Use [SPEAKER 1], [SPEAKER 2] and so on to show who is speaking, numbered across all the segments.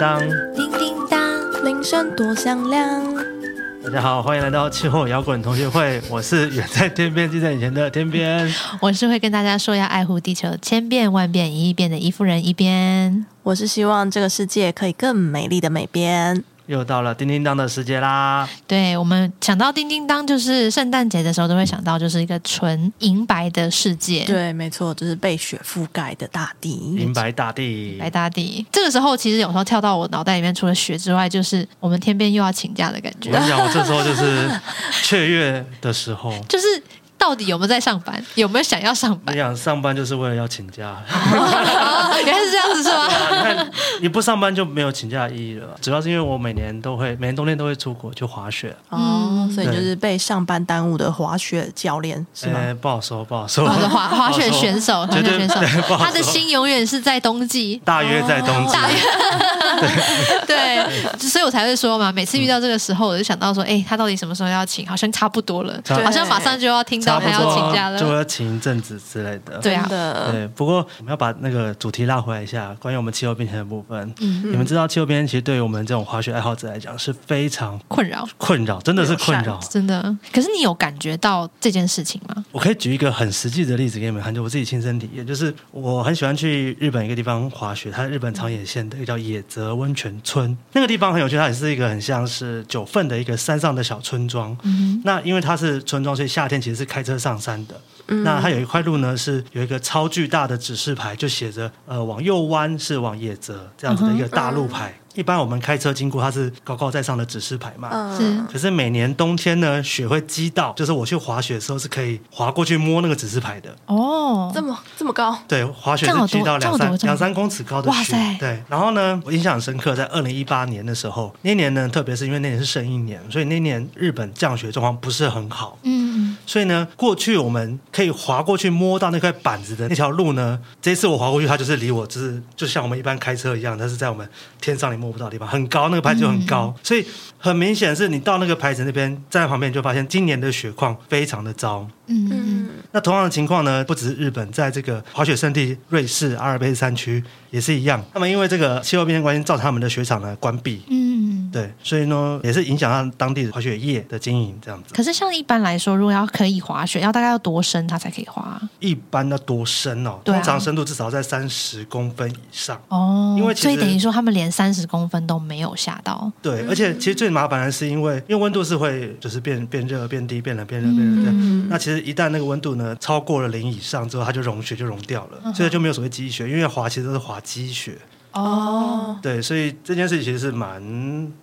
[SPEAKER 1] 当，
[SPEAKER 2] 叮叮当，铃声多响亮。
[SPEAKER 1] 大家好，欢迎来到气候摇滚同学会。我是远在天边近在眼前的天边。
[SPEAKER 2] 我是会跟大家说要爱护地球，千变万变一亿变的一夫人一边。
[SPEAKER 3] 我是希望这个世界可以更美丽的美边。
[SPEAKER 1] 又到了叮叮当的时节啦！
[SPEAKER 2] 对，我们想到叮叮当，就是圣诞节的时候都会想到，就是一个纯银白的世界。
[SPEAKER 3] 对，没错，就是被雪覆盖的大地，
[SPEAKER 1] 银白大地，
[SPEAKER 2] 白大地。这个时候，其实有时候跳到我脑袋里面，除了雪之外，就是我们天边又要请假的感觉。
[SPEAKER 1] 我跟你讲，我这时候就是雀跃的时候，
[SPEAKER 2] 就是。到底有没有在上班？有没有想要上班？
[SPEAKER 1] 你想上班就是为了要请假，
[SPEAKER 2] 原来是这样子是吗？
[SPEAKER 1] 你看你不上班就没有请假的意义了。主要是因为我每年都会，每年冬天都会出国去滑雪。
[SPEAKER 3] 哦，所以就是被上班耽误的滑雪教练是吗？
[SPEAKER 1] 欸，不好说，不好说。
[SPEAKER 2] 滑滑雪选手，滑雪选手，他的心永远是在冬季，
[SPEAKER 1] 大约在冬季。
[SPEAKER 2] 对，所以我才会说嘛，每次遇到这个时候，我就想到说，哎，他到底什么时候要请？好像差不多了，好像马上就要听到。还要请假了，
[SPEAKER 1] 就要请一阵子之类的。
[SPEAKER 2] 对啊，
[SPEAKER 1] 对。不过我们要把那个主题拉回来一下，关于我们气候变迁的部分。
[SPEAKER 2] 嗯，
[SPEAKER 1] 你们知道气候变迁其实对于我们这种滑雪爱好者来讲是非常
[SPEAKER 2] 困扰，
[SPEAKER 1] 困扰真的是困扰，
[SPEAKER 2] 真的。可是你有感觉到这件事情吗？
[SPEAKER 1] 我可以举一个很实际的例子给你们看，就我自己亲身体验，就是我很喜欢去日本一个地方滑雪，它在日本长野县的一个叫野泽温泉村，那个地方很有趣，它也是一个很像是九份的一个山上的小村庄。
[SPEAKER 2] 嗯，
[SPEAKER 1] 那因为它是村庄，所以夏天其实是开车上山的。
[SPEAKER 3] 嗯、
[SPEAKER 1] 那它有一块路呢，是有一个超巨大的指示牌，就写着呃往右弯是往野泽这样子的一个大路牌。一般我们开车经过，它是高高在上的指示牌嘛。
[SPEAKER 2] 是。
[SPEAKER 1] 可是每年冬天呢，雪会积到，就是我去滑雪的时候是可以滑过去摸那个指示牌的。
[SPEAKER 2] 哦，
[SPEAKER 3] 这么这么高？
[SPEAKER 1] 对，滑雪是积到两三两三公尺高的雪。哇塞！对。然后呢，我印象很深刻，在二零一八年的时候，那年呢，特别是因为那年是圣一年，所以那年日本降雪状况不是很好。
[SPEAKER 2] 嗯。
[SPEAKER 1] 所以呢，过去我们可以滑过去摸到那块板子的那条路呢，这一次我滑过去，它就是离我就是就像我们一般开车一样，它是在我们天上你摸不到的地方，很高，那个牌子就很高，所以很明显是你到那个牌子那边站在旁边，就发现今年的雪况非常的糟。
[SPEAKER 2] 嗯嗯。
[SPEAKER 1] 那同样的情况呢，不只是日本，在这个滑雪圣地瑞士阿尔卑斯山区也是一样。那么因为这个气候变迁关系，造成他们的雪场呢关闭。
[SPEAKER 2] 嗯，
[SPEAKER 1] 对，所以呢也是影响到当地的滑雪业的经营这样子。
[SPEAKER 2] 可是像一般来说，如果要可以滑雪，要大概要多深它才可以滑？
[SPEAKER 1] 一般要多深哦？通常深度至少在三十公分以上。
[SPEAKER 2] 哦，
[SPEAKER 1] 因为
[SPEAKER 2] 所以等于说他们连三十公分都没有下到。
[SPEAKER 1] 对，而且其实最麻烦的是因为因为温度是会就是变变热变低变冷变热变热这样。
[SPEAKER 2] 嗯，
[SPEAKER 1] 那其实一旦那个温度呢超过了零以上之后，它就融雪就融掉了，嗯、所以就没有所谓积雪，因为滑其实都是滑积雪。
[SPEAKER 2] 哦，
[SPEAKER 1] 对，所以这件事情其实是蛮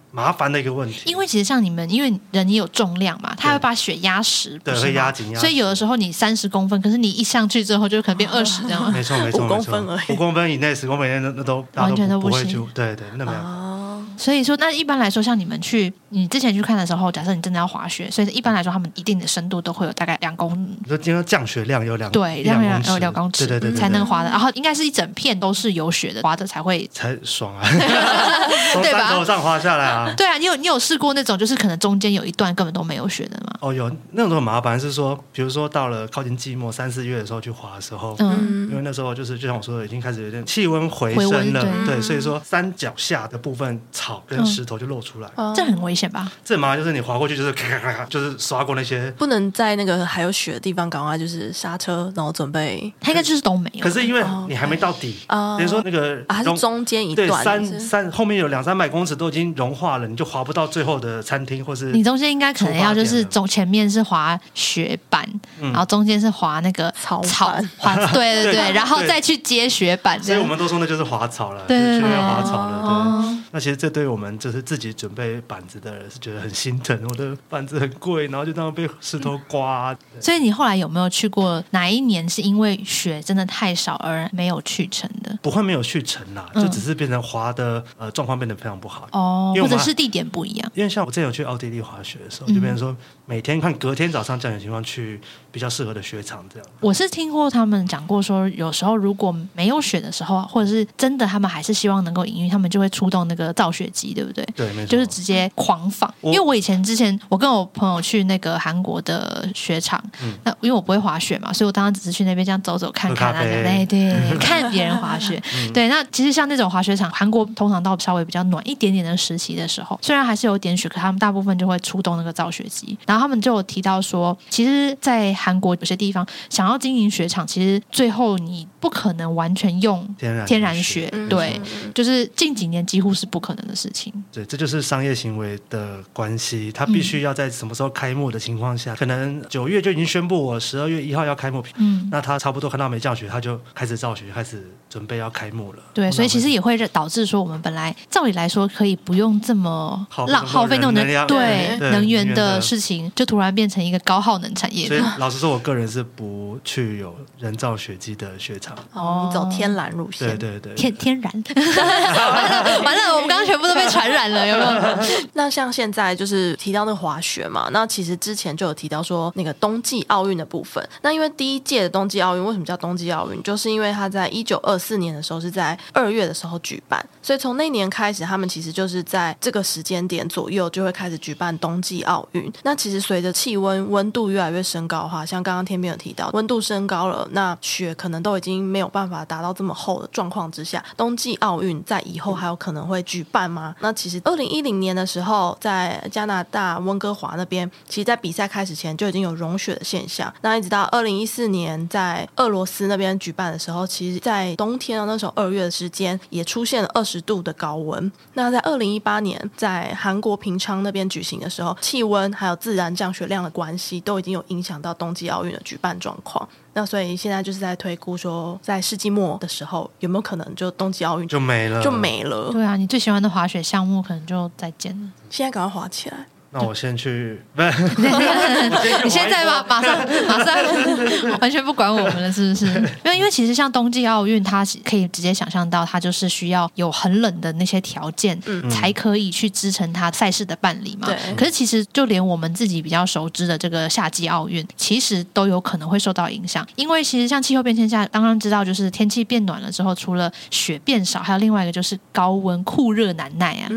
[SPEAKER 1] 麻烦的一个问题。
[SPEAKER 2] 因为其实像你们，因为人也有重量嘛，它会把雪压实，
[SPEAKER 1] 对，会压紧压。
[SPEAKER 2] 所以有的时候你三十公分，可是你一上去之后就可能变 二十这样。
[SPEAKER 1] 没错没错，
[SPEAKER 3] 五公分而已，
[SPEAKER 1] 五公分以内、十公分以内那那都
[SPEAKER 2] 完全都不行。
[SPEAKER 1] 对对，那没有。
[SPEAKER 2] 哦所以说，那一般来说，像你们去，你之前去看的时候，假设你真的要滑雪，所以一般来说，他们一定的深度都会有大概两公。你
[SPEAKER 1] 说今天降雪量有两
[SPEAKER 2] 对，量有两两公尺，
[SPEAKER 1] 对对对，
[SPEAKER 2] 才能滑的。然后应该是一整片都是有雪的，滑的才会
[SPEAKER 1] 才爽啊，从山头上滑下来啊。
[SPEAKER 2] 对啊，你有你有试过那种，就是可能中间有一段根本都没有雪的吗？
[SPEAKER 1] 哦，有那种很麻烦，是说，比如说到了靠近季末三四月的时候去滑的时候，
[SPEAKER 2] 嗯，
[SPEAKER 1] 因为那时候就是就像我说的，已经开始有点气温回升了，对，所以说山脚下的部分草跟石头就。露出来，
[SPEAKER 2] 这很危险吧？
[SPEAKER 1] 这麻烦就是你滑过去就是咔咔咔咔，就是刷过那些，
[SPEAKER 3] 不能在那个还有雪的地方赶快就是刹车，然后准备。
[SPEAKER 2] 它应该就是都没有。
[SPEAKER 1] 可是因为你还没到底，等于说那个
[SPEAKER 3] 啊，是中间一段，
[SPEAKER 1] 对，三三后面有两三百公尺都已经融化了，你就滑不到最后的餐厅或是。
[SPEAKER 2] 你中间应该可能要就是走前面是滑雪板，然后中间是滑那个
[SPEAKER 3] 草
[SPEAKER 2] 草滑，对对对，然后再去接雪板。
[SPEAKER 1] 所以我们都说那就是滑草了，
[SPEAKER 2] 对对
[SPEAKER 1] 对，滑草了。对，那其实这对我们就是自己准备板子的人是觉得很心疼，我的板子很贵，然后就这样被石头刮。
[SPEAKER 2] 所以你后来有没有去过哪一年是因为雪真的太少而没有去成的？
[SPEAKER 1] 不会没有去成啦，就只是变成滑的呃状况变得非常不好
[SPEAKER 2] 哦，或者是地点不一样。
[SPEAKER 1] 因为像我之前有去奥地利滑雪的时候，就变成说每天看隔天早上降雪情况去比较适合的雪场这样。
[SPEAKER 2] 我是听过他们讲过说，有时候如果没有雪的时候，或者是真的他们还是希望能够营运，他们就会出动那个造雪机，对不对？
[SPEAKER 1] 对，没错，
[SPEAKER 2] 就是直接狂放。因为我以前之前我跟我朋友去那个韩国的雪场，嗯、那因为我不会滑雪嘛，所以我当时只是去那边这样走走看看啊，对对，看别人滑雪。嗯、对，那其实像那种滑雪场，韩国通常到稍微比较暖一点点的时期的时候，虽然还是有点雪，可他们大部分就会出动那个造雪机。然后他们就有提到说，其实，在韩国有些地方想要经营雪场，其实最后你不可能完全用天然天然雪，对，就是近几年几乎是不可能的事情。
[SPEAKER 1] 对，这就是商业行为的关系，他必须要在什么时候开幕的情况下，嗯、可能九月就已经宣布我十二月一号要开幕，嗯，那他差不多看到没降雪，他就开始造雪，开始准备要开幕了。
[SPEAKER 2] 对，所以其实也会导致说，我们本来照理来说可以不用这么浪耗费那种能量，对能源的事情，就突然变成一个高耗能产业。
[SPEAKER 1] 所以 老实说，我个人是不去有人造雪机的雪场。
[SPEAKER 3] 哦，你走天然路线，
[SPEAKER 1] 对对对，
[SPEAKER 2] 天天然。完了完了，我们刚刚全部都被传染了，有没有？
[SPEAKER 3] 那像现在就是提到那个滑雪嘛，那其实之前就有提到说那个冬季奥运的部分。那因为第一届的冬季奥运为什么叫冬季奥运？就是因为它在一九二四年的时候是在二月的时候举办，所以从那年开始，他们其实就是在这个时间点左右就会开始举办冬季奥运。那其实随着气温温度越来越升高的话，像刚刚天边有提到，温度升高了，那雪可能都已经没有办法达到这么厚的状况之下，冬季奥运在以后还有可能会举办吗？那其实二零一零年的时候，在加拿大温哥华那边，其实，在比赛开始前就已经有融雪的现象。那一直到二零一四年在俄罗斯那边举办的时候，其实，在冬天那时候二月的时间也出现了二十度的高温。那在二零一八年在韩国平昌那边举行的时候，气温还有自然降雪量的关系，都已经有影响到冬季奥运的举办状况。那所以现在就是在推估说，在世纪末的时候，有没有可能就冬季奥运
[SPEAKER 1] 就没了？
[SPEAKER 3] 就没了。
[SPEAKER 2] 对啊，你最喜欢的滑雪项目可能就再见了。
[SPEAKER 3] 现在赶快滑起来。
[SPEAKER 1] 那我先去，不 是
[SPEAKER 2] 你现在吧马上马上完全不管我们了，是不是？因为因为其实像冬季奥运，它可以直接想象到，它就是需要有很冷的那些条件，嗯才可以去支撑它赛事的办理嘛。对。可是其实就连我们自己比较熟知的这个夏季奥运，其实都有可能会受到影响，因为其实像气候变迁下，刚刚知道就是天气变暖了之后，除了雪变少，还有另外一个就是高温酷热难耐啊，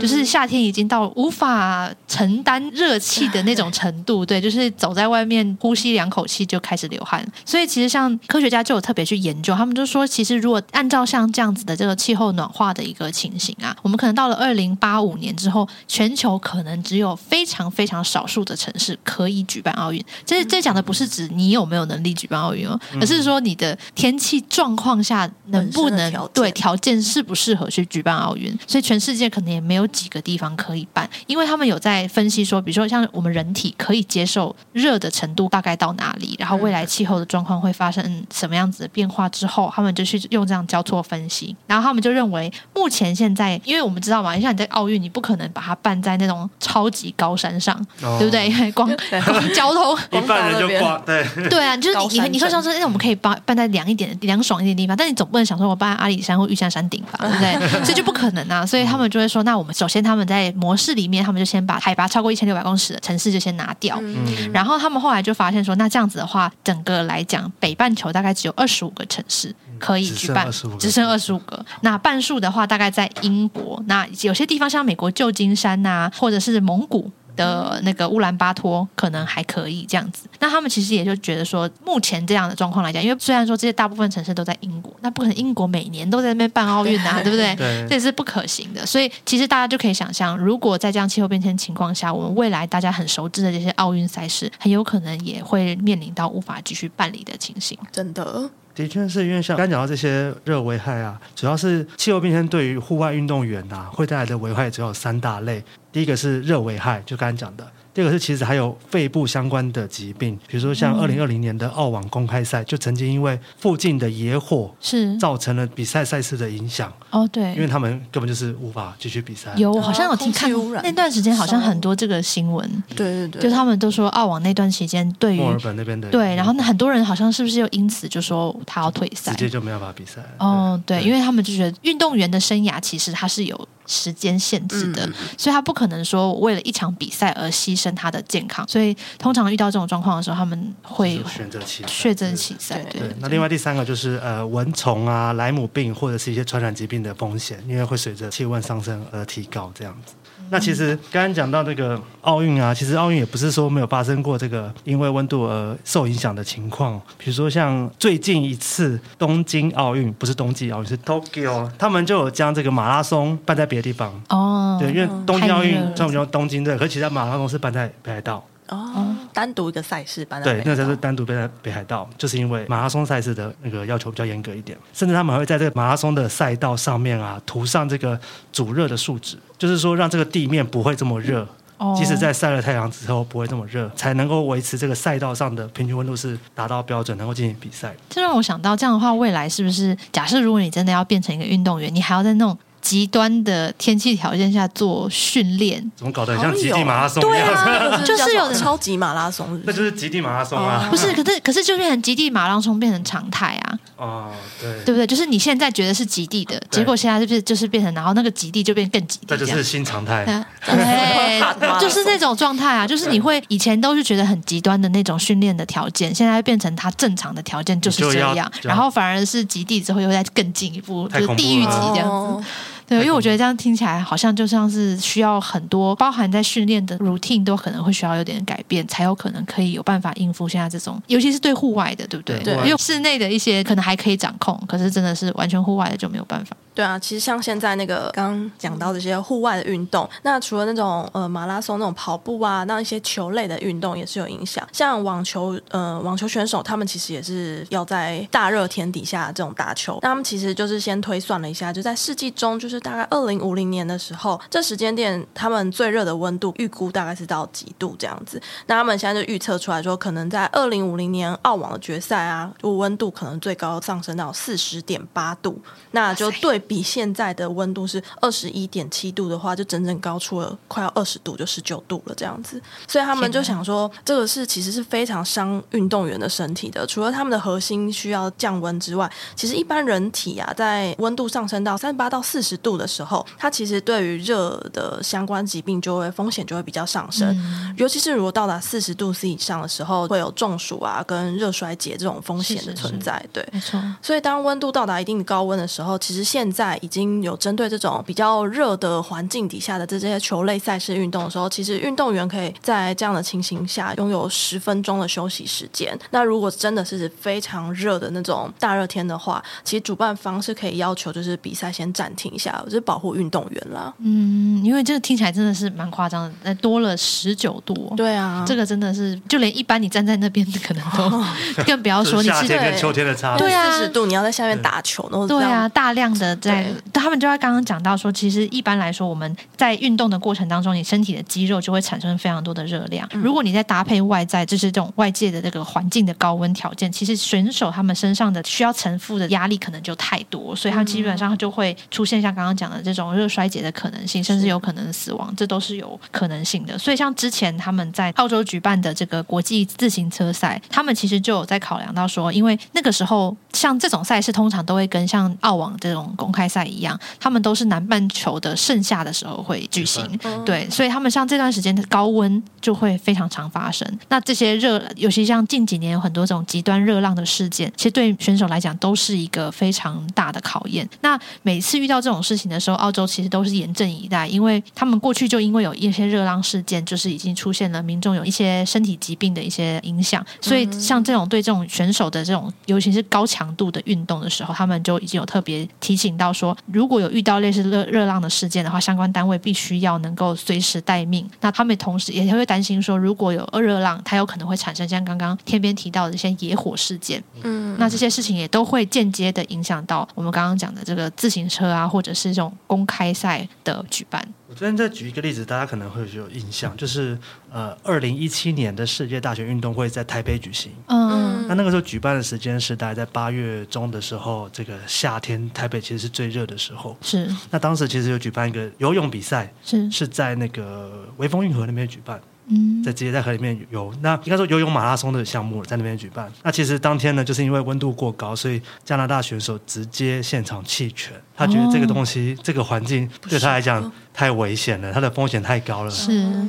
[SPEAKER 2] 就是夏天已经到无法。承担热气的那种程度，对，就是走在外面呼吸两口气就开始流汗。所以其实像科学家就有特别去研究，他们就说，其实如果按照像这样子的这个气候暖化的一个情形啊，我们可能到了二零八五年之后，全球可能只有非常非常少数的城市可以举办奥运。这这讲的不是指你有没有能力举办奥运哦，而是说你的天气状况下能不能对条件适不适合去举办奥运。所以全世界可能也没有几个地方可以办，因为他们有在。分析说，比如说像我们人体可以接受热的程度大概到哪里，然后未来气候的状况会发生什么样子的变化之后，他们就去用这样交错分析，然后他们就认为目前现在，因为我们知道嘛，像你在奥运，你不可能把它办在那种超级高山上，哦、对不对？因 为光 光交通，
[SPEAKER 1] 一半人就挂，对。对
[SPEAKER 2] 啊，就是你你你会说说，那我们可以办办在凉一点、凉爽一点的地方，但你总不能想说我办阿里山或玉山山顶吧，对不对？所以就不可能啊，所以他们就会说，那我们首先他们在模式里面，他们就先把海拔。超过一千六百公尺的城市就先拿掉，嗯、然后他们后来就发现说，那这样子的话，整个来讲，北半球大概只有二十五个城市可以举办，只剩二十五个。那半数的话，大概在英国，那有些地方像美国旧金山呐、啊，或者是蒙古。的那个乌兰巴托可能还可以这样子，那他们其实也就觉得说，目前这样的状况来讲，因为虽然说这些大部分城市都在英国，那不可能英国每年都在那边办奥运啊，对不对？对，这也是不可行的。所以其实大家就可以想象，如果在这样气候变迁情况下，我们未来大家很熟知的这些奥运赛事，很有可能也会面临到无法继续办理的情形。
[SPEAKER 3] 真的。
[SPEAKER 1] 的确是因为像刚讲到这些热危害啊，主要是气候变迁对于户外运动员啊会带来的危害，只有三大类。第一个是热危害，就刚才讲的。第二个是其实还有肺部相关的疾病，比如说像二零二零年的澳网公开赛，就曾经因为附近的野火是造成了比赛赛事的影响。
[SPEAKER 2] 哦，对，
[SPEAKER 1] 因为他们根本就是无法继续比赛。
[SPEAKER 2] 有，好像有听看那段时间好像很多这个新闻。
[SPEAKER 3] 对对对，
[SPEAKER 2] 就他们都说澳网那段期间对于
[SPEAKER 1] 墨尔本那边的
[SPEAKER 2] 对，然后那很多人好像是不是又因此就说他要退赛，
[SPEAKER 1] 直接就没有办法比赛。
[SPEAKER 2] 哦，对，因为他们就觉得运动员的生涯其实他是有时间限制的，所以他不可能说为了一场比赛而牺牲他的健康。所以通常遇到这种状况的时候，他
[SPEAKER 1] 们会选
[SPEAKER 2] 择弃选择弃赛。
[SPEAKER 1] 对，那另外第三个就是呃蚊虫啊、莱姆病或者是一些传染疾病的风险，因为会随着气温上升而提高这样子。那其实刚刚讲到这个奥运啊，其实奥运也不是说没有发生过这个因为温度而受影响的情况。比如说像最近一次东京奥运，不是冬季奥运，是 Tokyo，他们就有将这个马拉松办在别的地方。哦，对，因为东京奥运专门叫东京队，可是其他马拉松是办在北海道。
[SPEAKER 3] 哦，单独一个赛事办在
[SPEAKER 1] 对，那才是单独办在北海道，就是因为马拉松赛事的那个要求比较严格一点，甚至他们还会在这个马拉松的赛道上面啊涂上这个阻热的树脂，就是说让这个地面不会这么热，哦、即使在晒了太阳之后不会这么热，才能够维持这个赛道上的平均温度是达到标准，能够进行比赛。
[SPEAKER 2] 这让我想到，这样的话，未来是不是假设如果你真的要变成一个运动员，你还要在那种。极端的天气条件下做训练，
[SPEAKER 1] 怎么搞得很像极地马拉松一样？对
[SPEAKER 2] 啊，就是有
[SPEAKER 3] 超级马拉松，
[SPEAKER 1] 那就是极地马拉松啊！
[SPEAKER 2] 不是，可是可是就变成极地马拉松变成常态啊！
[SPEAKER 1] 哦，对，
[SPEAKER 2] 对不对？就是你现在觉得是极地的，结果现在是不是就是变成，然后那个极地就变更极地，
[SPEAKER 1] 这就是新常态。
[SPEAKER 2] 对，就是那种状态啊！就是你会以前都是觉得很极端的那种训练的条件，现在变成它正常的条件就是这样，然后反而是极地之后又再更进一步，就是地狱级这样子。对，因为我觉得这样听起来好像就像是需要很多包含在训练的 routine 都可能会需要有点改变，才有可能可以有办法应付现在这种，尤其是对户外的，对不对？对，因为室内的一些可能还可以掌控，可是真的是完全户外的就没有办法。
[SPEAKER 3] 对啊，其实像现在那个刚刚讲到这些户外的运动，那除了那种呃马拉松那种跑步啊，那一些球类的运动也是有影响。像网球，呃，网球选手他们其实也是要在大热天底下这种打球。那他们其实就是先推算了一下，就在世纪中，就是大概二零五零年的时候，这时间点他们最热的温度预估大概是到几度这样子。那他们现在就预测出来说，可能在二零五零年澳网的决赛啊，就温度可能最高上升到四十点八度，那就对。比现在的温度是二十一点七度的话，就整整高出了快要二十度，就十九度了这样子。所以他们就想说，这个是其实是非常伤运动员的身体的。除了他们的核心需要降温之外，其实一般人体啊，在温度上升到三十八到四十度的时候，它其实对于热的相关疾病就会风险就会比较上升。嗯、尤其是如果到达四十度 C 以上的时候，会有中暑啊跟热衰竭这种风险的存在。是是是对，没错。所以当温度到达一定高温的时候，其实现在已经有针对这种比较热的环境底下的这些球类赛事运动的时候，其实运动员可以在这样的情形下拥有十分钟的休息时间。那如果真的是非常热的那种大热天的话，其实主办方是可以要求就是比赛先暂停一下，就是保护运动员啦。
[SPEAKER 2] 嗯，因为这个听起来真的是蛮夸张的，那多了十九度。
[SPEAKER 3] 对啊，
[SPEAKER 2] 这个真的是就连一般你站在那边可能都、哦、更不要说你是
[SPEAKER 1] 夏天跟秋天的差别。
[SPEAKER 2] 对啊，
[SPEAKER 3] 四十度你要在下面打球，然后
[SPEAKER 2] 对啊，大量的在。他们就在刚刚讲到说，其实一般来说，我们在运动的过程当中，你身体的肌肉就会产生非常多的热量。如果你在搭配外在，就是这种外界的这个环境的高温条件，其实选手他们身上的需要承负的压力可能就太多，所以他基本上就会出现像刚刚讲的这种热衰竭的可能性，甚至有可能死亡，这都是有可能性的。所以像之前他们在澳洲举办的这个国际自行车赛，他们其实就有在考量到说，因为那个时候像这种赛事通常都会跟像澳网这种公开赛一样。他们都是南半球的盛夏的时候会举行，对，所以他们像这段时间的高温就会非常常发生。那这些热，尤其像近几年有很多这种极端热浪的事件，其实对选手来讲都是一个非常大的考验。那每次遇到这种事情的时候，澳洲其实都是严阵以待，因为他们过去就因为有一些热浪事件，就是已经出现了民众有一些身体疾病的一些影响，所以像这种对这种选手的这种，尤其是高强度的运动的时候，他们就已经有特别提醒到说，如果有遇到类似热热浪的事件的话，相关单位必须要能够随时待命。那他们同时也会担心说，如果有热浪，它有可能会产生像刚刚天边提到的一些野火事件。嗯，那这些事情也都会间接的影响到我们刚刚讲的这个自行车啊，或者是这种公开赛的举办。
[SPEAKER 1] 我昨天再举一个例子，大家可能会有印象，就是呃，二零一七年的世界大学运动会在台北举行。嗯，那那个时候举办的时间是大概在八月中的时候，这个夏天台北其实是最热的时候。
[SPEAKER 2] 是。
[SPEAKER 1] 那当时其实有举办一个游泳比赛，是是在那个微风运河那边举办。
[SPEAKER 2] 嗯，
[SPEAKER 1] 在直接在河里面游。那应该说游泳马拉松的项目在那边举办。那其实当天呢，就是因为温度过高，所以加拿大选手直接现场弃权。他觉得这个东西、哦、这个环境对他来讲太危险了，他的风险太高了，
[SPEAKER 2] 是，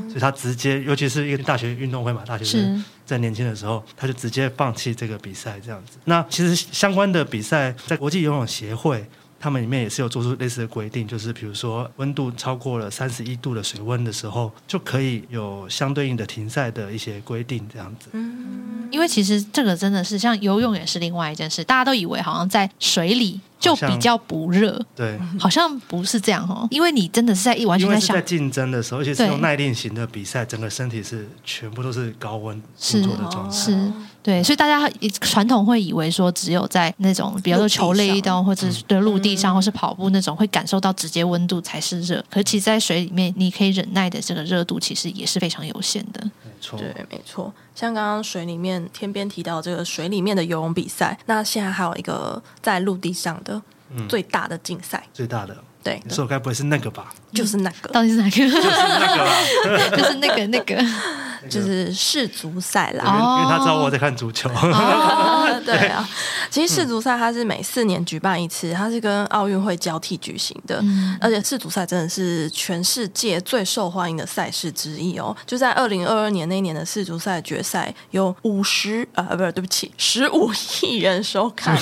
[SPEAKER 1] 所以他直接，尤其是一个大学运动会嘛，大学生在年轻的时候，他就直接放弃这个比赛这样子。那其实相关的比赛在国际游泳协会。他们里面也是有做出类似的规定，就是比如说温度超过了三十一度的水温的时候，就可以有相对应的停赛的一些规定，这样子。
[SPEAKER 2] 嗯，因为其实这个真的是像游泳也是另外一件事，大家都以为好像在水里。就比较不热，
[SPEAKER 1] 对，
[SPEAKER 2] 好像不是这样哦，因为你真的是在一完全在想
[SPEAKER 1] 在竞争的时候，而且是用耐力型的比赛，整个身体是全部都是高温工作的状态，
[SPEAKER 2] 是，对，所以大家传统会以为说，只有在那种比如说球类运动或者是对陆地上或是跑步那种会感受到直接温度才是热，可是其实在水里面你可以忍耐的这个热度其实也是非常有限的，
[SPEAKER 1] 没错，
[SPEAKER 3] 对，没错。像刚刚水里面天边提到这个水里面的游泳比赛，那现在还有一个在陆地上的最大的竞赛，
[SPEAKER 1] 最大的。
[SPEAKER 3] 对，
[SPEAKER 1] 你说该不会是那个吧？
[SPEAKER 3] 就是那个，
[SPEAKER 2] 到底是哪个？就是
[SPEAKER 1] 那个，
[SPEAKER 2] 就是那个那个。
[SPEAKER 3] 就是世足赛啦，
[SPEAKER 1] 因为他知道我在看足球。
[SPEAKER 3] 哦、对啊，其实世足赛它是每四年举办一次，它是跟奥运会交替举行的，嗯、而且世足赛真的是全世界最受欢迎的赛事之一哦。就在二零二二年那一年的世足赛决赛，有五十啊，不是，对不起，十五亿人收看。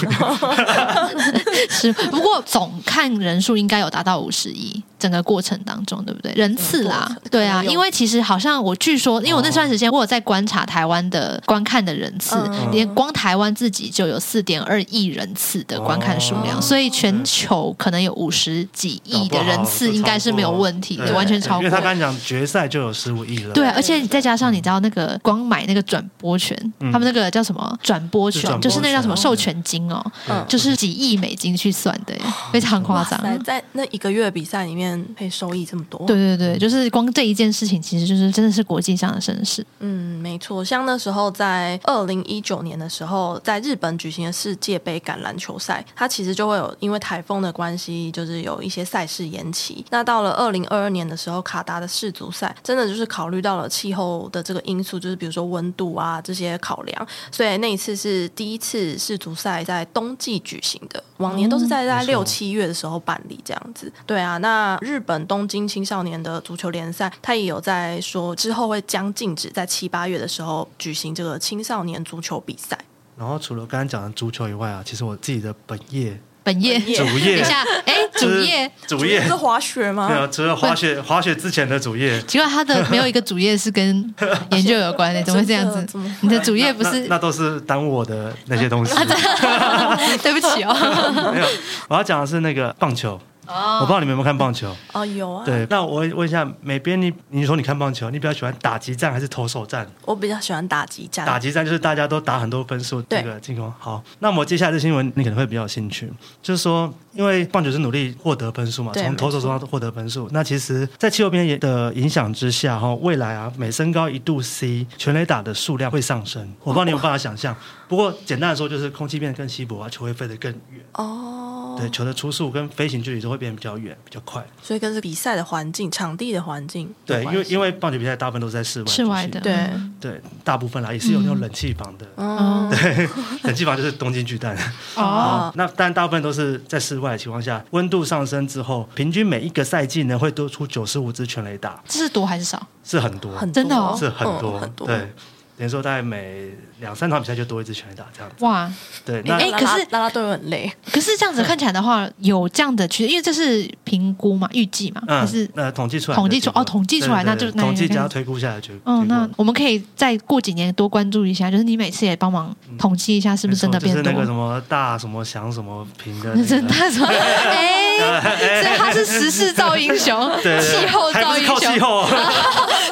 [SPEAKER 2] 是，不过总看人数应该有达到五十亿。整个过程当中，对不对？人次啦，对啊，因为其实好像我据说，因为我那段时间我有在观察台湾的观看的人次，嗯、连光台湾自己就有四点二亿人次的观看数量，哦、所以全球可能有五十几亿的人次，应该是没有问题的，完全超过。因
[SPEAKER 1] 为他刚才讲决赛就有十五亿了，
[SPEAKER 2] 对，而且再加上你知道那个光买那个转播权，嗯、他们那个叫什么？转播权，是就是那个叫什么授权金哦，嗯、就是几亿美金去算的，非常夸张。
[SPEAKER 3] 在那一个月比赛里面。可以收益这么多？
[SPEAKER 2] 对对对，就是光这一件事情，其实就是真的是国际上的盛事。
[SPEAKER 3] 嗯，没错。像那时候在二零一九年的时候，在日本举行的世界杯橄榄球赛，它其实就会有因为台风的关系，就是有一些赛事延期。那到了二零二二年的时候，卡达的世足赛真的就是考虑到了气候的这个因素，就是比如说温度啊这些考量，所以那一次是第一次世足赛在冬季举行的，往年都是在在六七月的时候办理这样子。对啊，那。日本东京青少年的足球联赛，他也有在说之后会将禁止在七八月的时候举行这个青少年足球比赛。
[SPEAKER 1] 然后除了刚刚讲的足球以外啊，其实我自己的本业。
[SPEAKER 2] 本业
[SPEAKER 1] 主业，
[SPEAKER 2] 等一下，哎，主业
[SPEAKER 1] 主业
[SPEAKER 3] 是滑雪吗？
[SPEAKER 1] 对啊，除了滑雪，滑雪之前的主业。
[SPEAKER 2] 奇怪，他的没有一个主业是跟研究有关的，怎么会这样子？你的主业不是？
[SPEAKER 1] 那都是耽误我的那些东西。
[SPEAKER 2] 对不起哦。
[SPEAKER 1] 没有，我要讲的是那个棒球。我不知道你们有没有看棒球？
[SPEAKER 3] 哦，有啊。
[SPEAKER 1] 对，那我问一下，美编，你你说你看棒球，你比较喜欢打击战还是投手战？
[SPEAKER 3] 我比较喜欢打击战。
[SPEAKER 1] 打击战就是大家都打很多分数，这个进攻。好，那么接下来的新闻你可能会比较有兴趣，就是说，因为棒球是努力获得分数嘛，从投手中获得分数。那其实，在气候变迁的影响之下，哈，未来啊，每升高一度 C，全垒打的数量会上升。我不知道你有办法想象，不过简单的说，就是空气变得更稀薄啊，球会飞得更远。哦。对，球的出速跟飞行距离都会变得比较远、比较快，
[SPEAKER 3] 所以跟这比赛的环境、场地的环境。
[SPEAKER 1] 对，因为因为棒球比赛大部分都是在室外，
[SPEAKER 2] 室外的，对
[SPEAKER 1] 对，大部分啦也是有那种冷气房的，嗯，对，冷气房就是东京巨蛋哦。那但大部分都是在室外的情况下，温度上升之后，平均每一个赛季呢会多出九十五支全垒打，
[SPEAKER 2] 这是多还是少？
[SPEAKER 1] 是很多，
[SPEAKER 2] 真的哦，
[SPEAKER 1] 是很多，很多，对。等于说，大概每两三场比赛就多一支全垒打这样子。
[SPEAKER 2] 哇，
[SPEAKER 1] 对，那
[SPEAKER 2] 哎，可是
[SPEAKER 3] 拉拉队很累。
[SPEAKER 2] 可是这样子看起来的话，有这样的趋势，因为这是评估嘛，预计嘛，还是
[SPEAKER 1] 呃统计出来？
[SPEAKER 2] 统计出哦，统计出来，那就
[SPEAKER 1] 统计加推估下来就。
[SPEAKER 2] 嗯，那我们可以再过几年多关注一下，就是你每次也帮忙统计一下，是不是真的变多？
[SPEAKER 1] 就是那个什么大什么祥什么平的，真
[SPEAKER 2] 的什么？哎，所以他是时势造英雄，气候造英雄，
[SPEAKER 1] 气候
[SPEAKER 2] 是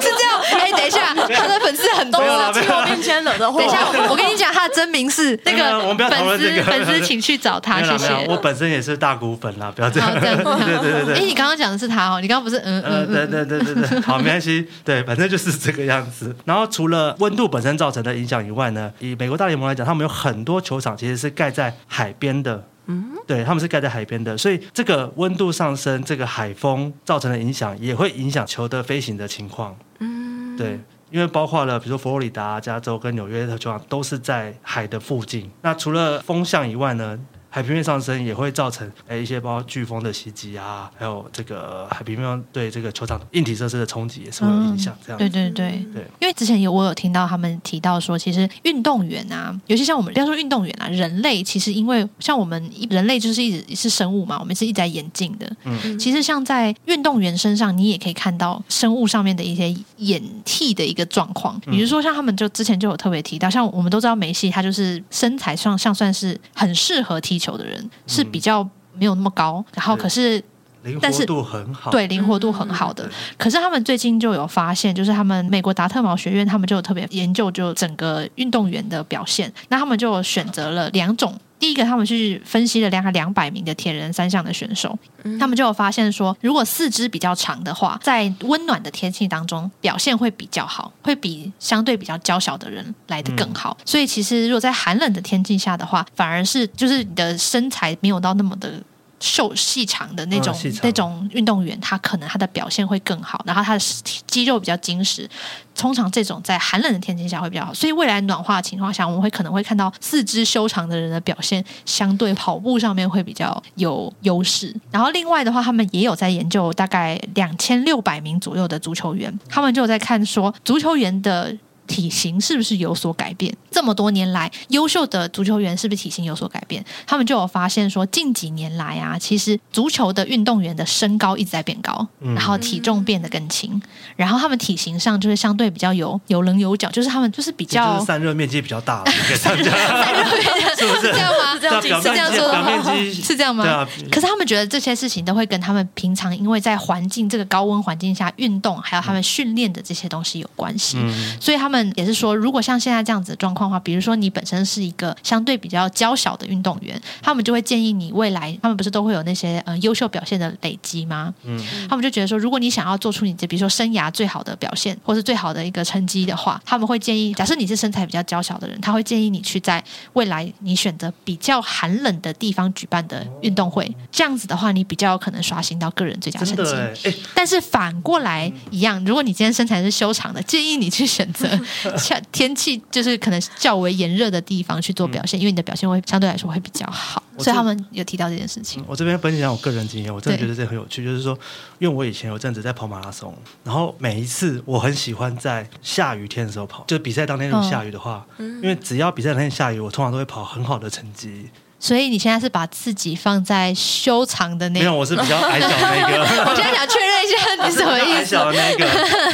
[SPEAKER 2] 这样。哎，等一下，他的粉丝很多，
[SPEAKER 3] 气候变迁了。
[SPEAKER 2] 等一下，我跟你讲，他的真名是那个。我们不要讨论这个。粉丝，请去找他，谢谢。
[SPEAKER 1] 我本身也是大股粉啦，不要这样。对对对对。
[SPEAKER 2] 哎，你刚刚讲的是他哦，你刚刚不是嗯嗯。
[SPEAKER 1] 对对对对对。好，没关系。对，反正就是这个样子。然后除了温度本身造成的影响以外呢，以美国大联盟来讲，他们有很多球场其实是盖在海边的。嗯。对，他们是盖在海边的，所以这个温度上升，这个海风造成的影响，也会影响球的飞行的情况。嗯。对。因为包括了比如说佛罗里达、加州跟纽约的球场都是在海的附近。那除了风向以外呢？海平面上升也会造成诶一些包括飓风的袭击啊，还有这个海平面对这个球场硬体设施的冲击也是会有影响。这样、嗯、
[SPEAKER 2] 对对对对，因为之前有我有听到他们提到说，其实运动员啊，尤其像我们，不要说运动员啊，人类其实因为像我们人类就是一直是生物嘛，我们是一直在演进的。嗯，其实像在运动员身上，你也可以看到生物上面的一些演替的一个状况。比如说像他们就之前就有特别提到，像我们都知道梅西，他就是身材上像算是很适合踢球。球的人是比较没有那么高，然后可是
[SPEAKER 1] 灵活度很好，
[SPEAKER 2] 对，灵活度很好的。可是他们最近就有发现，就是他们美国达特茅学院，他们就有特别研究，就整个运动员的表现。那他们就选择了两种。第一个，他们去分析了两两百名的铁人三项的选手，他们就有发现说，如果四肢比较长的话，在温暖的天气当中表现会比较好，会比相对比较娇小的人来的更好。所以其实如果在寒冷的天气下的话，反而是就是你的身材没有到那么的。瘦细长的那种、嗯、那种运动员，他可能他的表现会更好，然后他的肌肉比较紧实。通常这种在寒冷的天气下会比较好，所以未来暖化的情况下，我们会可能会看到四肢修长的人的表现相对跑步上面会比较有优势。然后另外的话，他们也有在研究大概两千六百名左右的足球员，他们就有在看说足球员的。体型是不是有所改变？这么多年来，优秀的足球员是不是体型有所改变？他们就有发现说，近几年来啊，其实足球的运动员的身高一直在变高，然后体重变得更轻，然后他们体型上就是相对比较有有棱有角，就是他们就是比较
[SPEAKER 1] 就是散热面积比较大，
[SPEAKER 2] 散热面积是不是这样吗？是这样是这样说的吗？是这样吗？可是他们觉得这些事情都会跟他们平常因为在环境这个高温环境下运动，还有他们训练的这些东西有关系，所以他们。也是说，如果像现在这样子的状况的话，比如说你本身是一个相对比较娇小的运动员，他们就会建议你未来，他们不是都会有那些呃优秀表现的累积吗？嗯，他们就觉得说，如果你想要做出你这比如说生涯最好的表现，或是最好的一个成绩的话，他们会建议，假设你是身材比较娇小的人，他会建议你去在未来你选择比较寒冷的地方举办的运动会，这样子的话，你比较有可能刷新到个人最佳成绩。但是反过来一样，如果你今天身材是修长的，建议你去选择。像天气就是可能较为炎热的地方去做表现，嗯、因为你的表现会相对来说会比较好，所以他们有提到这件事情。
[SPEAKER 1] 我这边分享我个人经验，我真的觉得这很有趣，就是说，因为我以前有阵子在跑马拉松，然后每一次我很喜欢在下雨天的时候跑，就比赛当天如果下雨的话，哦、因为只要比赛当天下雨，我通常都会跑很好的成绩。
[SPEAKER 2] 所以你现在是把自己放在修长的那个？
[SPEAKER 1] 没有，我是比较矮小的那个。
[SPEAKER 2] 我现在想确认一下你什么意思？
[SPEAKER 1] 矮小的那个，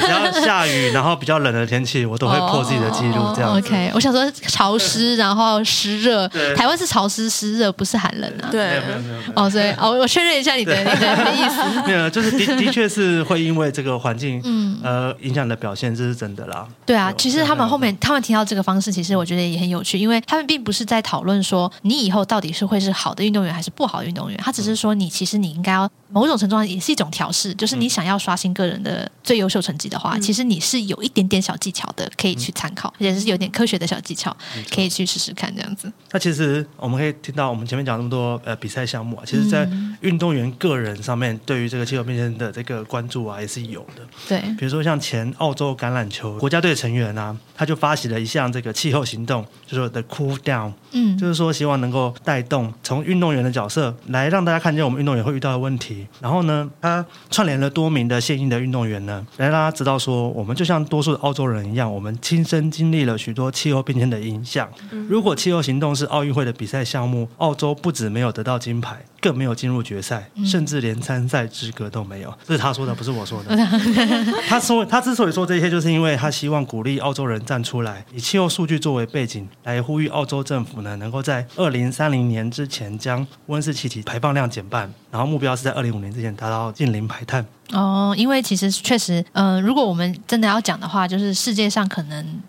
[SPEAKER 1] 只要下雨，然后比较冷的天气，我都会破自己的记录。这样。
[SPEAKER 2] OK，我想说潮湿，然后湿热。台湾是潮湿湿热，不是寒冷啊。
[SPEAKER 3] 对，
[SPEAKER 1] 没有没有没有。
[SPEAKER 2] 哦，所以哦，我确认一下你的你的意思。
[SPEAKER 1] 没有，就是的的确是会因为这个环境，嗯呃，影响的表现，这是真的啦。
[SPEAKER 2] 对啊，其实他们后面他们提到这个方式，其实我觉得也很有趣，因为他们并不是在讨论说你以后到底是会是好。好的运动员还是不好的运动员，他只是说你其实你应该要某种程度上也是一种调试，就是你想要刷新个人的最优秀成绩的话，嗯、其实你是有一点点小技巧的，可以去参考，也、嗯、是有点科学的小技巧，嗯、可以去试试看这样子。
[SPEAKER 1] 那其实我们可以听到我们前面讲那么多呃比赛项目啊，其实在运动员个人上面对于这个气候变迁的这个关注啊也是有的。
[SPEAKER 2] 对，
[SPEAKER 1] 比如说像前澳洲橄榄球国家队成员啊，他就发起了一项这个气候行动，就是说 The Cool Down，嗯，就是说希望能够带动从运动员的角色来让大家看见我们运动员会遇到的问题，然后呢，他串联了多名的现役的运动员呢，来让大家知道说，我们就像多数的澳洲人一样，我们亲身经历了许多气候变迁的影响。如果气候行动是奥运会的比赛项目，澳洲不止没有得到金牌，更没有进入决赛，甚至连参赛资格都没有。这是他说的，不是我说的。他说，他之所以说这些，就是因为他希望鼓励澳洲人站出来，以气候数据作为背景，来呼吁澳洲政府呢，能够在二零三零年之前将温室气体排放量减半，然后目标是在二零五年之前达到近零排碳。
[SPEAKER 2] 哦，因为其实确实，嗯、如果我们真的要讲的话，就是世界上可能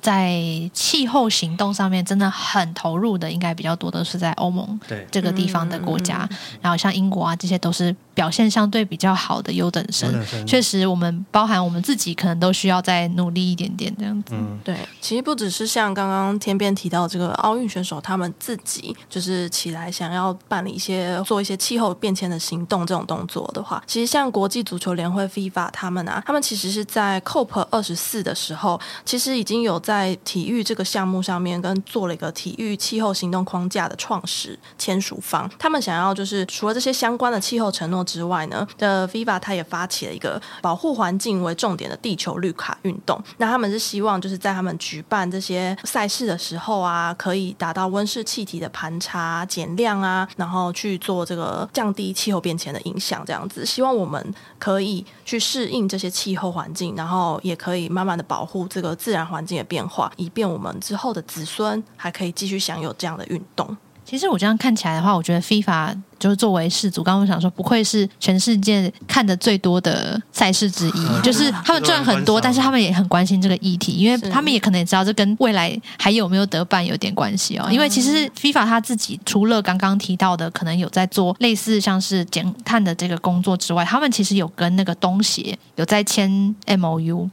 [SPEAKER 2] 在气候行动上面真的很投入的，应该比较多的是在欧盟这个地方的国家，
[SPEAKER 3] 对然
[SPEAKER 2] 后像英国啊，这些都是表现相对比较好的优等生，确实我们包含我们自己可能都需要再努力一点点这样子。
[SPEAKER 3] 嗯，对，其实不只是像刚刚天边提到这个奥运选手他们自己就是起来想要办理一些做一些气候变迁的行动这种动作的话，其实像国际足球联会 FIFA 他们啊，他们其实是在 COP 二十四的时候，其实已经有在体育这个项目上面跟做了一个体育气候行动框架的创始签署方，他们想要就是除了这些相关的气候承诺之外呢，的，Viva 他也发起了一个保护环境为重点的地球绿卡运动。那他们是希望就是在他们举办这些赛事的时候啊，可以达到温室气体的盘查减量啊，然后去做这个降低气候变迁的影响，这样子，希望我们可以去适应这些气候环境，然后也可以慢慢的保护这个自然环境的变化，以便我们之后的子孙还可以继续享有这样的运动。
[SPEAKER 2] 其实我这样看起来的话，我觉得 FIFA 就是作为世足，刚刚我想说，不愧是全世界看的最多的赛事之一，就是他们赚很多，但是他们也很关心这个议题，因为他们也可能也知道这跟未来还有没有得办有点关系哦。因为其实 FIFA 他自己除了刚刚提到的，可能有在做类似像是减碳的这个工作之外，他们其实有跟那个东协有在签 MOU，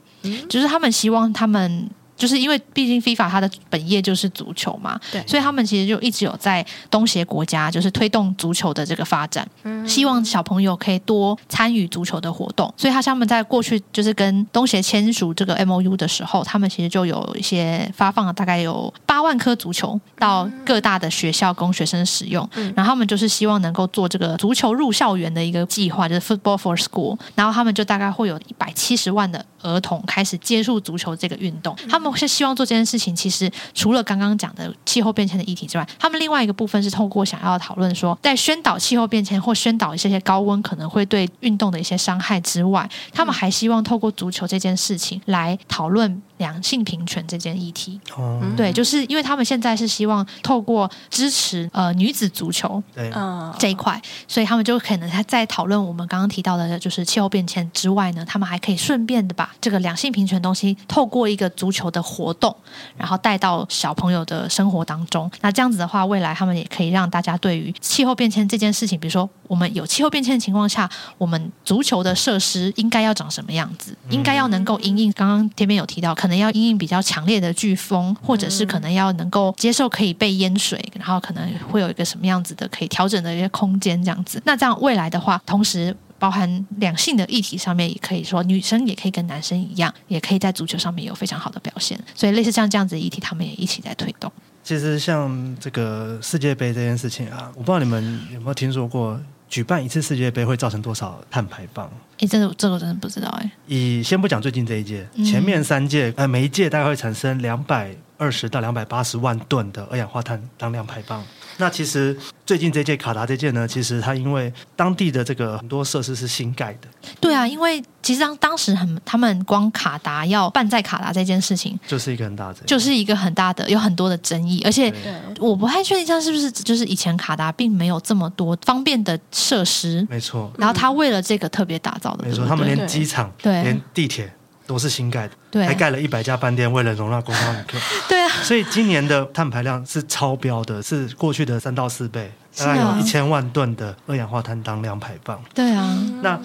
[SPEAKER 2] 就是他们希望他们。就是因为毕竟 FIFA 它的本业就是足球嘛，对，所以他们其实就一直有在东协国家就是推动足球的这个发展，嗯，希望小朋友可以多参与足球的活动。所以他他们在过去就是跟东协签署这个 MOU 的时候，他们其实就有一些发放了大概有八万颗足球到各大的学校供学生使用，嗯，然后他们就是希望能够做这个足球入校园的一个计划，就是 Football for School，然后他们就大概会有一百七十万的儿童开始接触足球这个运动，他们。是希望做这件事情，其实除了刚刚讲的气候变迁的议题之外，他们另外一个部分是透过想要讨论说，在宣导气候变迁或宣导一些些高温可能会对运动的一些伤害之外，他们还希望透过足球这件事情来讨论两性平权这件议题。嗯，对，就是因为他们现在是希望透过支持呃女子足球对这一块，所以他们就可能在讨论我们刚刚提到的，就是气候变迁之外呢，他们还可以顺便的把这个两性平权东西透过一个足球的。活动，然后带到小朋友的生活当中。那这样子的话，未来他们也可以让大家对于气候变迁这件事情，比如说我们有气候变迁的情况下，我们足球的设施应该要长什么样子？应该要能够因应刚刚天边有提到，可能要因应比较强烈的飓风，或者是可能要能够接受可以被淹水，然后可能会有一个什么样子的可以调整的一些空间，这样子。那这样未来的话，同时。包含两性的议题上面，也可以说女生也可以跟男生一样，也可以在足球上面有非常好的表现。所以类似像这样子的议题，他们也一起在推动。
[SPEAKER 1] 其实像这个世界杯这件事情啊，我不知道你们有没有听说过，举办一次世界杯会造成多少碳排放？
[SPEAKER 2] 哎，这个这个我真的不知道哎。
[SPEAKER 1] 以先不讲最近这一届，前面三届，呃，每一届大概会产生两百二十到两百八十万吨的二氧化碳当量排放。那其实最近这届卡达这届呢，其实它因为当地的这个很多设施是新盖的。
[SPEAKER 2] 对啊，因为其实当当时很，他们光卡达要办在卡达这件事情，
[SPEAKER 1] 就是一个很大的，
[SPEAKER 2] 就是一个很大的，有很多的争议。而且我不太确定，像是不是就是以前卡达并没有这么多方便的设施。
[SPEAKER 1] 没错。
[SPEAKER 2] 然后他为了这个特别打造的。
[SPEAKER 1] 没错，他们连机场、对，连地铁。都是新盖的，对，还盖了一百家饭店，为了容纳观光旅客。
[SPEAKER 2] 对啊，
[SPEAKER 1] 所以今年的碳排量是超标的，是过去的三到四倍，大概有一千万吨的二氧化碳当量排放。
[SPEAKER 2] 对啊，
[SPEAKER 1] 那。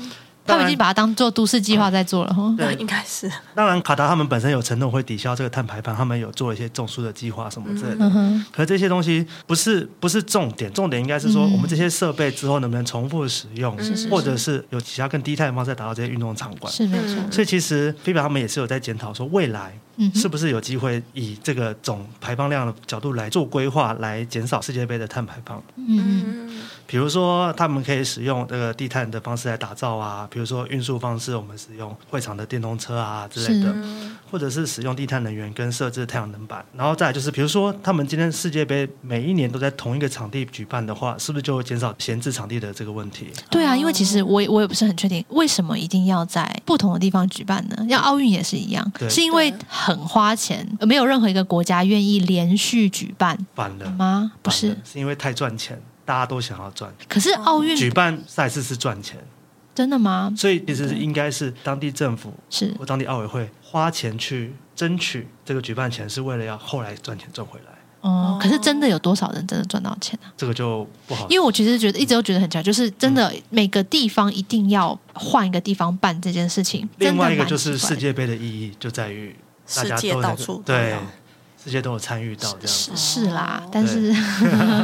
[SPEAKER 2] 他们已经把它当做都市计划在做了，
[SPEAKER 1] 嗯、
[SPEAKER 3] 对，应该是。
[SPEAKER 1] 当然，卡达他们本身有承诺会抵消这个碳排放，他们有做一些种树的计划什么之类的。嗯、可是这些东西不是不是重点，重点应该是说，我们这些设备之后能不能重复使用，嗯、或者是有其他更低碳的方式来达到这些运动场馆。
[SPEAKER 2] 是没错。
[SPEAKER 1] 所以其实 FIBA 他们也是有在检讨说，未来是不是有机会以这个总排放量的角度来做规划，来减少世界杯的碳排放。嗯。比如说，他们可以使用这个低碳的方式来打造啊，比如说运输方式，我们使用会场的电动车啊之类的，或者是使用低碳能源跟设置太阳能板。然后再来就是，比如说他们今天世界杯每一年都在同一个场地举办的话，是不是就会减少闲置场地的这个问题？
[SPEAKER 2] 对啊，因为其实我也我也不是很确定，为什么一定要在不同的地方举办呢？要奥运也是一样，是因为很花钱，没有任何一个国家愿意连续举办。
[SPEAKER 1] 反了
[SPEAKER 2] 吗？不是，
[SPEAKER 1] 是因为太赚钱。大家都想要赚，
[SPEAKER 2] 可是奥运
[SPEAKER 1] 举办赛事是赚钱，
[SPEAKER 2] 真的吗？
[SPEAKER 1] 所以其实应该是当地政府
[SPEAKER 2] 是或
[SPEAKER 1] 当地奥委会花钱去争取这个举办钱，是为了要后来赚钱赚回来。
[SPEAKER 2] 哦，可是真的有多少人真的赚到钱呢？
[SPEAKER 1] 这个就不好。
[SPEAKER 2] 因为我其实觉得一直都觉得很巧，就是真的每个地方一定要换一个地方办这件事情。
[SPEAKER 1] 另外一个就是世界杯的意义就在于大家
[SPEAKER 3] 都到处
[SPEAKER 1] 对。这些都有参与到这样子
[SPEAKER 2] 是，是啦，但是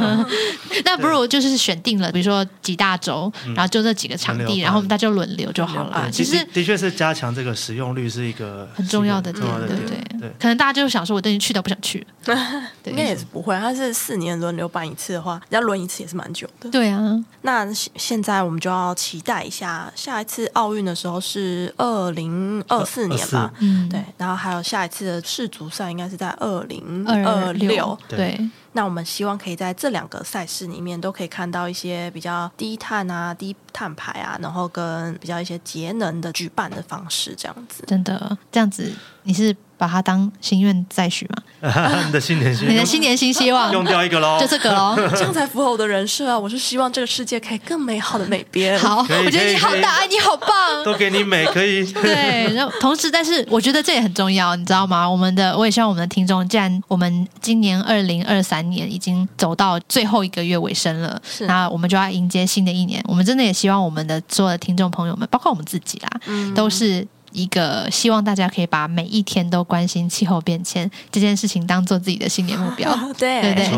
[SPEAKER 2] 那不如就是选定了，比如说几大洲，然后就这几个场地，然后我们大家就轮流就好了。其实
[SPEAKER 1] 的确是加强这个使用率是一个
[SPEAKER 2] 很重要的点，对不对？可能大家就想说，我等于去到不想去，
[SPEAKER 3] 应该也是不会。他是四年轮流办一次的话，要轮一次也是蛮久的。
[SPEAKER 2] 对啊，
[SPEAKER 3] 那现在我们就要期待一下下一次奥运的时候是二零二四年吧？嗯，对。然后还有下一次的世足赛应该是在二。零二六，
[SPEAKER 2] 对，
[SPEAKER 3] 那我们希望可以在这两个赛事里面都可以看到一些比较低碳啊、低碳排啊，然后跟比较一些节能的举办的方式，这样子。
[SPEAKER 2] 真的，这样子你是。把它当心愿再许嘛？
[SPEAKER 1] 你的新年新
[SPEAKER 2] 你的新年新希望，
[SPEAKER 1] 用掉一个喽，
[SPEAKER 2] 就这个喽，
[SPEAKER 3] 这样才符合我的人设啊！我是希望这个世界可以更美好的美编。
[SPEAKER 2] 好，我觉得你好大爱，你好棒，
[SPEAKER 1] 都给你美可以。
[SPEAKER 2] 对，然后同时，但是我觉得这也很重要，你知道吗？我们的我也希望我们的听众，既然我们今年二零二三年已经走到最后一个月尾声了，那我们就要迎接新的一年。我们真的也希望我们的所有的听众朋友们，包括我们自己啦，嗯、都是。一个希望大家可以把每一天都关心气候变迁这件事情当做自己的新年目标，
[SPEAKER 3] 对。
[SPEAKER 2] 对对，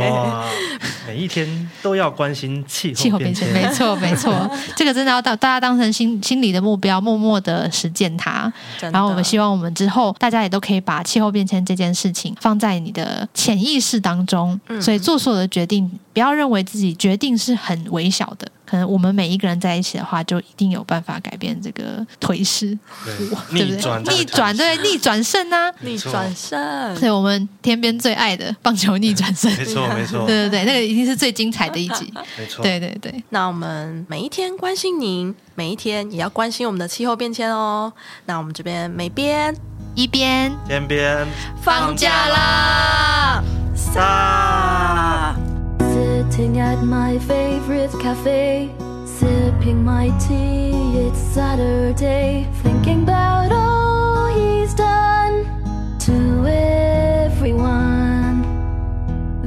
[SPEAKER 1] 每一天都要关心气候变迁，
[SPEAKER 2] 没错 没错，这个真的要当大家当成心心里的目标，默默的实践它。然后我们希望我们之后大家也都可以把气候变迁这件事情放在你的潜意识当中，所以做所有的决定，不要认为自己决定是很微小的。可能我们每一个人在一起的话，就一定有办法改变这个颓势，
[SPEAKER 1] 对不对？逆
[SPEAKER 2] 转，对，逆转胜啊！
[SPEAKER 3] 逆转胜，
[SPEAKER 2] 对，我们天边最爱的棒球逆转胜，
[SPEAKER 1] 没错，没错，
[SPEAKER 2] 对对对，那个一定是最精彩的一集，
[SPEAKER 1] 没错，
[SPEAKER 2] 对对对。
[SPEAKER 3] 那我们每一天关心您，每一天也要关心我们的气候变迁哦。那我们这边每边
[SPEAKER 2] 一边，
[SPEAKER 1] 天边。
[SPEAKER 3] 放假啦，撒。Sitting at my favorite cafe, sipping my tea. It's Saturday, thinking about all he's done to everyone.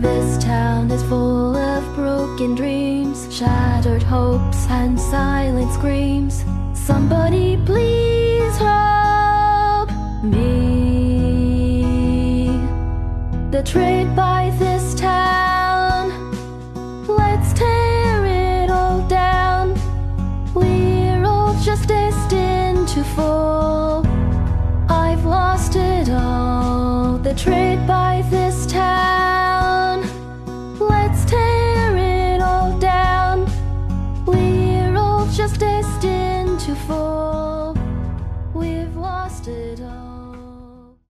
[SPEAKER 3] This town is full of broken dreams, shattered hopes, and silent screams. Somebody please help me. The trade by Trade by